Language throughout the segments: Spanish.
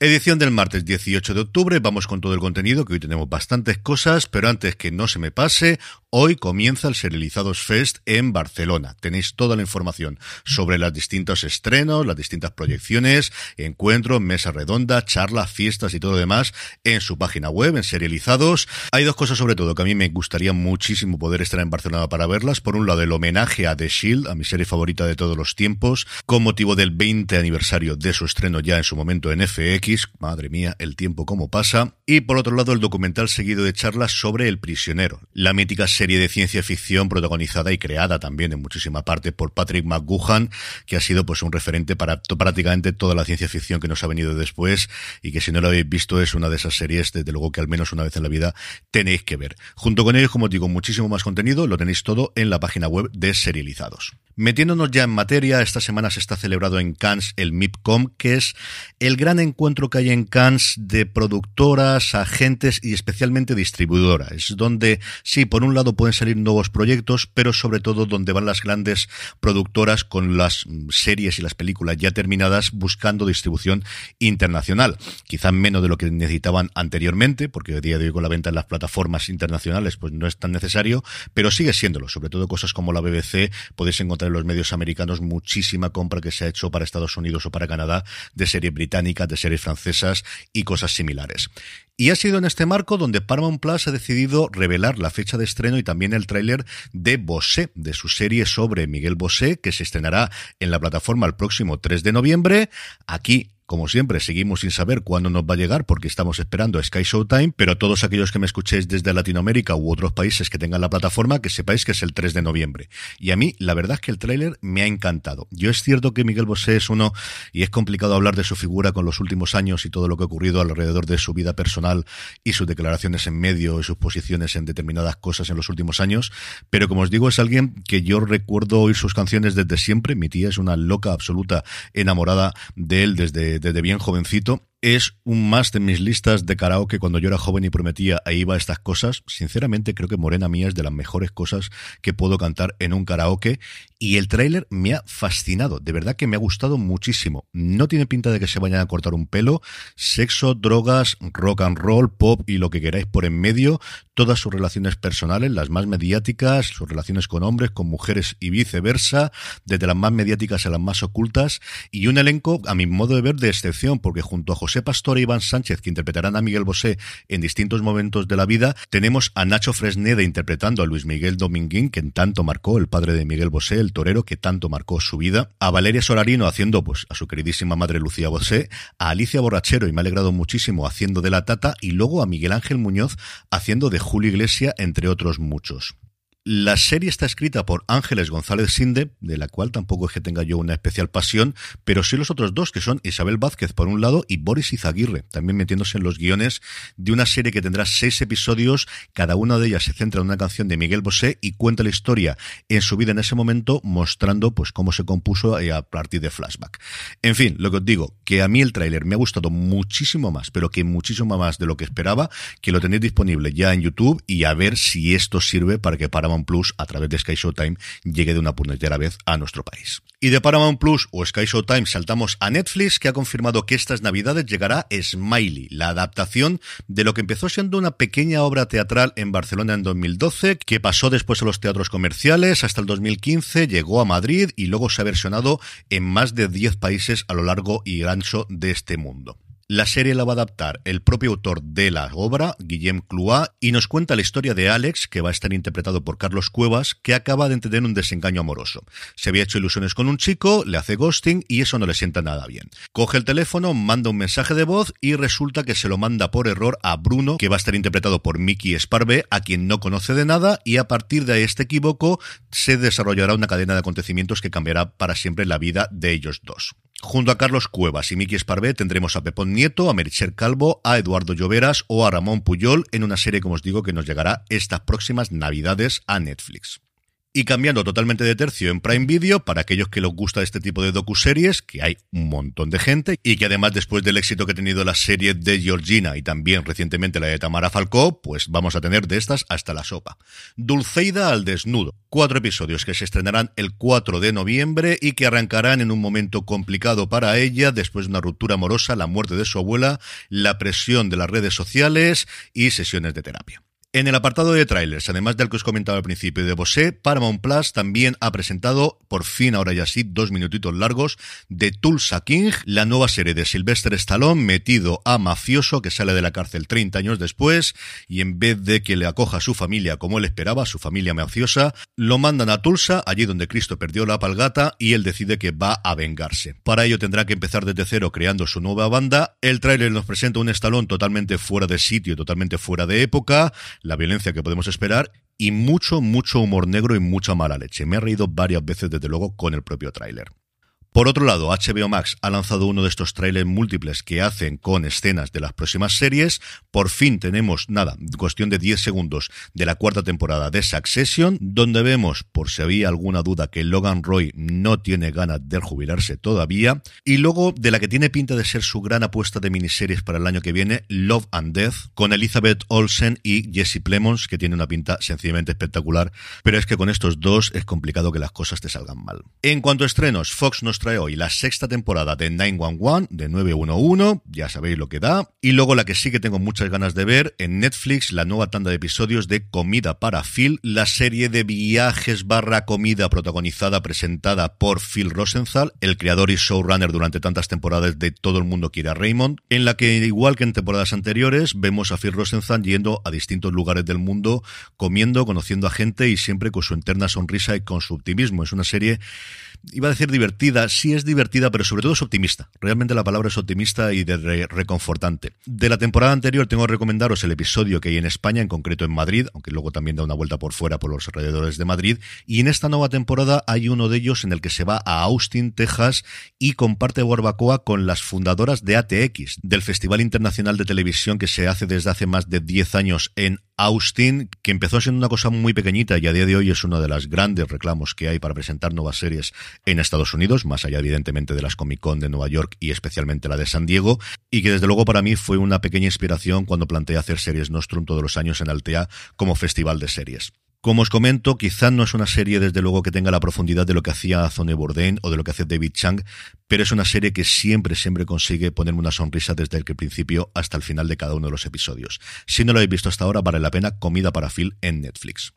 Edición del martes 18 de octubre, vamos con todo el contenido, que hoy tenemos bastantes cosas, pero antes que no se me pase, hoy comienza el Serializados Fest en Barcelona. Tenéis toda la información sobre los distintos estrenos, las distintas proyecciones, encuentros, mesa redonda, charlas, fiestas y todo lo demás en su página web, en Serializados. Hay dos cosas sobre todo que a mí me gustaría muchísimo poder estar en Barcelona para verlas. Por un lado, el homenaje a The Shield, a mi serie favorita de todos los tiempos, con motivo del 20 aniversario de su estreno ya en su momento en FX madre mía, el tiempo como pasa. Y por otro lado, el documental seguido de charlas sobre El prisionero, la mítica serie de ciencia ficción protagonizada y creada también en muchísima parte por Patrick McGuhan, que ha sido pues un referente para prácticamente toda la ciencia ficción que nos ha venido después y que si no lo habéis visto es una de esas series, desde luego que al menos una vez en la vida tenéis que ver. Junto con ello, como os digo, muchísimo más contenido, lo tenéis todo en la página web de Serializados. Metiéndonos ya en materia, esta semana se está celebrado en Cannes el MIPCOM, que es el gran encuentro que hay en Cannes de productoras, agentes y especialmente distribuidoras. Es donde, sí, por un lado pueden salir nuevos proyectos, pero sobre todo donde van las grandes productoras con las series y las películas ya terminadas buscando distribución internacional. Quizá menos de lo que necesitaban anteriormente, porque a día de hoy con la venta en las plataformas internacionales pues no es tan necesario, pero sigue siéndolo. Sobre todo cosas como la BBC, podéis encontrar en los medios americanos muchísima compra que se ha hecho para Estados Unidos o para Canadá de series británicas, de series francesas y cosas similares. Y ha sido en este marco donde Paramount Plus ha decidido revelar la fecha de estreno y también el tráiler de Bosé, de su serie sobre Miguel Bosé, que se estrenará en la plataforma el próximo 3 de noviembre. Aquí como siempre, seguimos sin saber cuándo nos va a llegar porque estamos esperando a Sky Showtime, pero todos aquellos que me escuchéis desde Latinoamérica u otros países que tengan la plataforma, que sepáis que es el 3 de noviembre. Y a mí, la verdad es que el tráiler me ha encantado. Yo es cierto que Miguel Bosé es uno, y es complicado hablar de su figura con los últimos años y todo lo que ha ocurrido alrededor de su vida personal y sus declaraciones en medio y sus posiciones en determinadas cosas en los últimos años, pero como os digo, es alguien que yo recuerdo oír sus canciones desde siempre. Mi tía es una loca absoluta enamorada de él desde desde, bien jovencito es un más de mis listas de karaoke cuando yo era joven y prometía ahí iba a estas cosas. Sinceramente creo que Morena Mía es de las mejores cosas que puedo cantar en un karaoke. Y el tráiler me ha fascinado, de verdad que me ha gustado muchísimo. No tiene pinta de que se vayan a cortar un pelo, sexo, drogas, rock and roll, pop y lo que queráis por en medio, todas sus relaciones personales, las más mediáticas, sus relaciones con hombres, con mujeres y viceversa, desde las más mediáticas a las más ocultas. Y un elenco a mi modo de ver de excepción porque junto a José José Pastor e Iván Sánchez, que interpretarán a Miguel Bosé en distintos momentos de la vida, tenemos a Nacho Fresneda interpretando a Luis Miguel Dominguín, que tanto marcó el padre de Miguel Bosé, el torero, que tanto marcó su vida, a Valeria Solarino haciendo pues a su queridísima madre Lucía Bosé, a Alicia Borrachero, y me ha alegrado muchísimo, haciendo de la tata, y luego a Miguel Ángel Muñoz haciendo de Julio Iglesia, entre otros muchos. La serie está escrita por Ángeles González Sinde, de la cual tampoco es que tenga yo una especial pasión, pero sí los otros dos, que son Isabel Vázquez por un lado y Boris Izaguirre, también metiéndose en los guiones de una serie que tendrá seis episodios, cada una de ellas se centra en una canción de Miguel Bosé y cuenta la historia en su vida en ese momento, mostrando pues cómo se compuso a partir de flashback. En fin, lo que os digo, que a mí el tráiler me ha gustado muchísimo más, pero que muchísimo más de lo que esperaba, que lo tenéis disponible ya en YouTube y a ver si esto sirve para que para Plus a través de Sky Showtime llegue de una puñetera vez a nuestro país. Y de Paramount Plus o Sky Showtime saltamos a Netflix, que ha confirmado que estas navidades llegará Smiley, la adaptación de lo que empezó siendo una pequeña obra teatral en Barcelona en 2012, que pasó después a los teatros comerciales hasta el 2015, llegó a Madrid y luego se ha versionado en más de 10 países a lo largo y ancho de este mundo. La serie la va a adaptar el propio autor de la obra, Guillem Cloix, y nos cuenta la historia de Alex, que va a estar interpretado por Carlos Cuevas, que acaba de tener un desengaño amoroso. Se había hecho ilusiones con un chico, le hace ghosting y eso no le sienta nada bien. Coge el teléfono, manda un mensaje de voz y resulta que se lo manda por error a Bruno, que va a estar interpretado por Mickey Sparve, a quien no conoce de nada, y a partir de este equívoco se desarrollará una cadena de acontecimientos que cambiará para siempre la vida de ellos dos. Junto a Carlos Cuevas y Miki Esparvé tendremos a Pepón Nieto, a Mericher Calvo, a Eduardo Lloveras o a Ramón Puyol en una serie, como os digo, que nos llegará estas próximas navidades a Netflix. Y cambiando totalmente de tercio en Prime Video, para aquellos que les gusta este tipo de docuseries, que hay un montón de gente, y que además después del éxito que ha tenido la serie de Georgina y también recientemente la de Tamara Falcó, pues vamos a tener de estas hasta la sopa. Dulceida al desnudo. Cuatro episodios que se estrenarán el 4 de noviembre y que arrancarán en un momento complicado para ella, después de una ruptura amorosa, la muerte de su abuela, la presión de las redes sociales y sesiones de terapia. En el apartado de trailers, además del que os comentaba al principio de Bosé, Paramount Plus también ha presentado, por fin ahora ya sí, dos minutitos largos, de Tulsa King, la nueva serie de Sylvester Stallone metido a mafioso que sale de la cárcel 30 años después y en vez de que le acoja a su familia como él esperaba, su familia mafiosa, lo mandan a Tulsa, allí donde Cristo perdió la palgata y él decide que va a vengarse. Para ello tendrá que empezar desde cero creando su nueva banda. El tráiler nos presenta un Stallone totalmente fuera de sitio, totalmente fuera de época, la violencia que podemos esperar y mucho, mucho humor negro y mucha mala leche. Me he reído varias veces, desde luego, con el propio tráiler. Por otro lado, HBO Max ha lanzado uno de estos trailers múltiples que hacen con escenas de las próximas series. Por fin tenemos, nada, cuestión de 10 segundos de la cuarta temporada de Succession, donde vemos, por si había alguna duda, que Logan Roy no tiene ganas de jubilarse todavía. Y luego, de la que tiene pinta de ser su gran apuesta de miniseries para el año que viene, Love and Death, con Elizabeth Olsen y Jesse Plemons, que tiene una pinta sencillamente espectacular. Pero es que con estos dos es complicado que las cosas te salgan mal. En cuanto a estrenos, Fox nos trae la sexta temporada de 911, de 911, ya sabéis lo que da. Y luego la que sí que tengo muchas ganas de ver, en Netflix, la nueva tanda de episodios de Comida para Phil, la serie de viajes barra comida protagonizada, presentada por Phil Rosenthal, el creador y showrunner durante tantas temporadas de Todo el mundo quiere a Raymond, en la que, igual que en temporadas anteriores, vemos a Phil Rosenthal yendo a distintos lugares del mundo, comiendo, conociendo a gente y siempre con su interna sonrisa y con su optimismo. Es una serie iba a decir divertida, sí es divertida, pero sobre todo es optimista. Realmente la palabra es optimista y de reconfortante. De la temporada anterior tengo que recomendaros el episodio que hay en España, en concreto en Madrid, aunque luego también da una vuelta por fuera por los alrededores de Madrid. Y en esta nueva temporada hay uno de ellos en el que se va a Austin, Texas, y comparte barbacoa con las fundadoras de ATX, del Festival Internacional de Televisión que se hace desde hace más de 10 años en Austin, que empezó siendo una cosa muy pequeñita y a día de hoy es uno de los grandes reclamos que hay para presentar nuevas series en Estados Unidos, más allá evidentemente de las Comic Con de Nueva York y especialmente la de San Diego, y que desde luego para mí fue una pequeña inspiración cuando planteé hacer series Nostrum todos los años en Altea como festival de series. Como os comento, quizá no es una serie desde luego que tenga la profundidad de lo que hacía Zone Bourdain o de lo que hace David Chang, pero es una serie que siempre, siempre consigue ponerme una sonrisa desde el principio hasta el final de cada uno de los episodios. Si no lo habéis visto hasta ahora, vale la pena Comida para Phil en Netflix.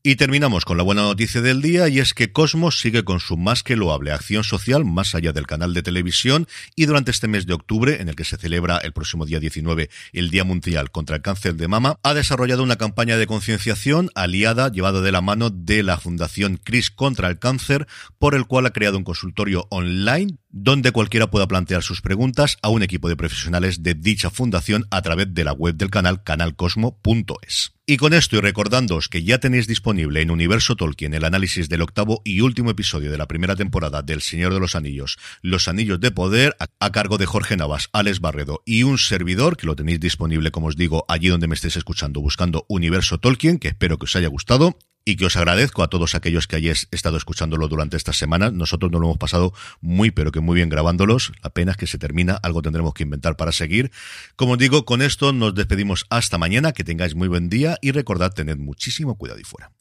Y terminamos con la buena noticia del día y es que Cosmos sigue con su más que loable acción social más allá del canal de televisión y durante este mes de octubre, en el que se celebra el próximo día 19 el Día Mundial contra el Cáncer de Mama, ha desarrollado una campaña de concienciación aliada, llevada de la mano de la Fundación CRIS contra el Cáncer, por el cual ha creado un consultorio online donde cualquiera pueda plantear sus preguntas a un equipo de profesionales de dicha fundación a través de la web del canal canalcosmo.es. Y con esto y recordándoos que ya tenéis disponible en Universo Tolkien el análisis del octavo y último episodio de la primera temporada del Señor de los Anillos, Los Anillos de Poder, a, cargo de Jorge Navas, Alex Barredo y un servidor, que lo tenéis disponible, como os digo, allí donde me estéis escuchando, buscando Universo Tolkien, que espero que os haya gustado y que os agradezco a todos aquellos que hayáis estado escuchándolo durante estas semanas. Nosotros nos lo hemos pasado muy, pero que muy bien grabándolos. Apenas que se termina, algo tendremos que inventar para seguir. Como os digo, con esto nos despedimos hasta mañana, que tengáis muy buen día y recordad tened muchísimo cuidado y fuera.